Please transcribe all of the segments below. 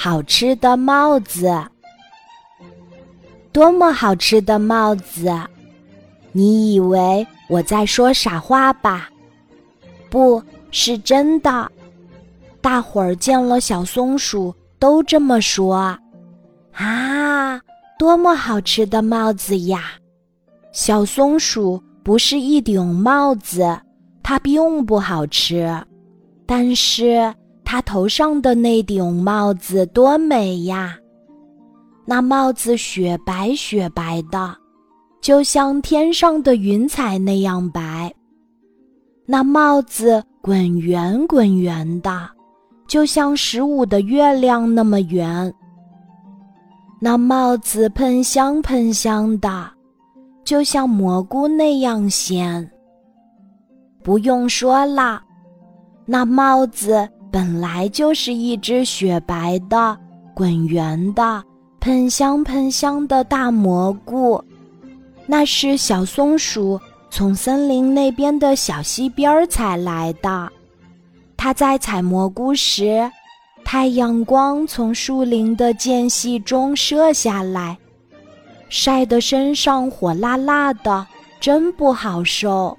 好吃的帽子！多么好吃的帽子！你以为我在说傻话吧？不是真的。大伙儿见了小松鼠都这么说。啊，多么好吃的帽子呀！小松鼠不是一顶帽子，它并不好吃，但是。他头上的那顶帽子多美呀！那帽子雪白雪白的，就像天上的云彩那样白。那帽子滚圆滚圆的，就像十五的月亮那么圆。那帽子喷香喷香的，就像蘑菇那样鲜。不用说啦，那帽子。本来就是一只雪白的、滚圆的、喷香喷香的大蘑菇，那是小松鼠从森林那边的小溪边采来的。它在采蘑菇时，太阳光从树林的间隙中射下来，晒得身上火辣辣的，真不好受。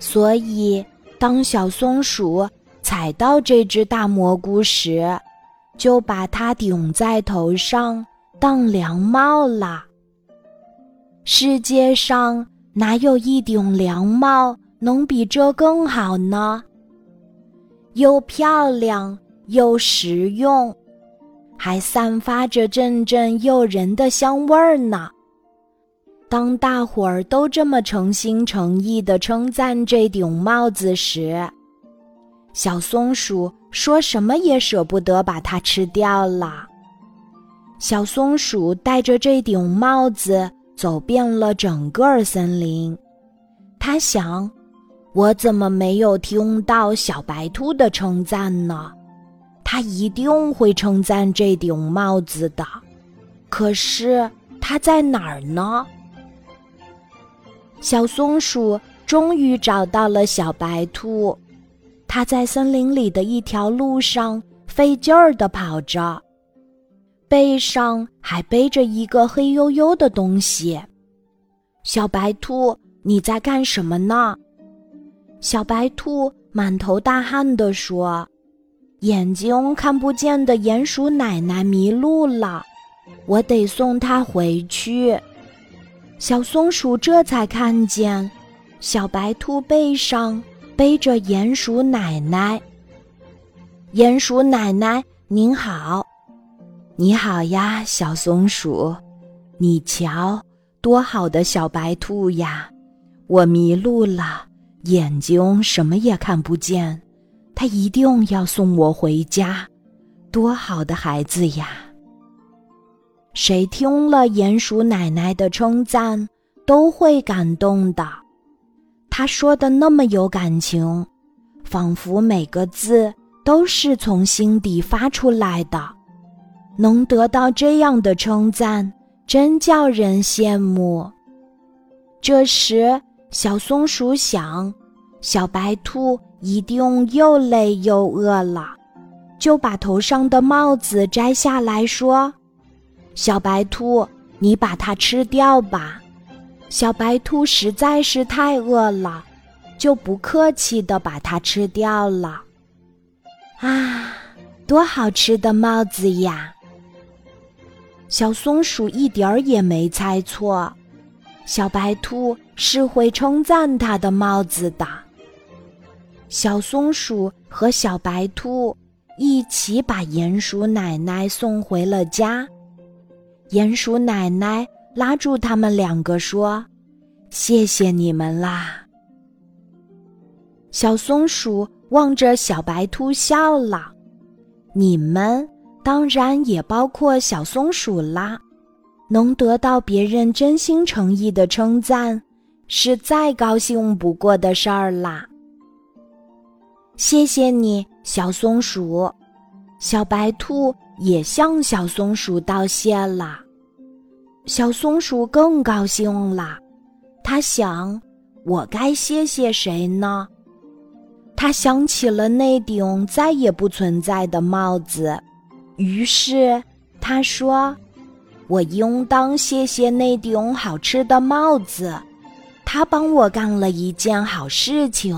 所以，当小松鼠。采到这只大蘑菇时，就把它顶在头上当凉帽了。世界上哪有一顶凉帽能比这更好呢？又漂亮又实用，还散发着阵阵诱人的香味儿呢。当大伙儿都这么诚心诚意地称赞这顶帽子时，小松鼠说什么也舍不得把它吃掉了。小松鼠戴着这顶帽子走遍了整个森林，它想：我怎么没有听到小白兔的称赞呢？它一定会称赞这顶帽子的。可是它在哪儿呢？小松鼠终于找到了小白兔。他在森林里的一条路上费劲儿地跑着，背上还背着一个黑黝黝的东西。小白兔，你在干什么呢？小白兔满头大汗地说：“眼睛看不见的鼹鼠奶奶迷路了，我得送她回去。”小松鼠这才看见，小白兔背上。背着鼹鼠奶奶。鼹鼠奶奶，您好，你好呀，小松鼠，你瞧，多好的小白兔呀！我迷路了，眼睛什么也看不见，他一定要送我回家，多好的孩子呀！谁听了鼹鼠奶奶的称赞，都会感动的。他说的那么有感情，仿佛每个字都是从心底发出来的。能得到这样的称赞，真叫人羡慕。这时，小松鼠想，小白兔一定又累又饿了，就把头上的帽子摘下来说：“小白兔，你把它吃掉吧。”小白兔实在是太饿了，就不客气的把它吃掉了。啊，多好吃的帽子呀！小松鼠一点儿也没猜错，小白兔是会称赞它的帽子的。小松鼠和小白兔一起把鼹鼠奶奶送回了家。鼹鼠奶奶。拉住他们两个说：“谢谢你们啦！”小松鼠望着小白兔笑了：“你们当然也包括小松鼠啦，能得到别人真心诚意的称赞，是再高兴不过的事儿啦。”谢谢你，小松鼠。小白兔也向小松鼠道谢了。小松鼠更高兴了，他想：“我该谢谢谁呢？”他想起了那顶再也不存在的帽子，于是他说：“我应当谢谢那顶好吃的帽子，它帮我干了一件好事情。”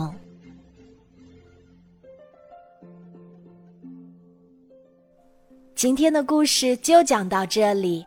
今天的故事就讲到这里，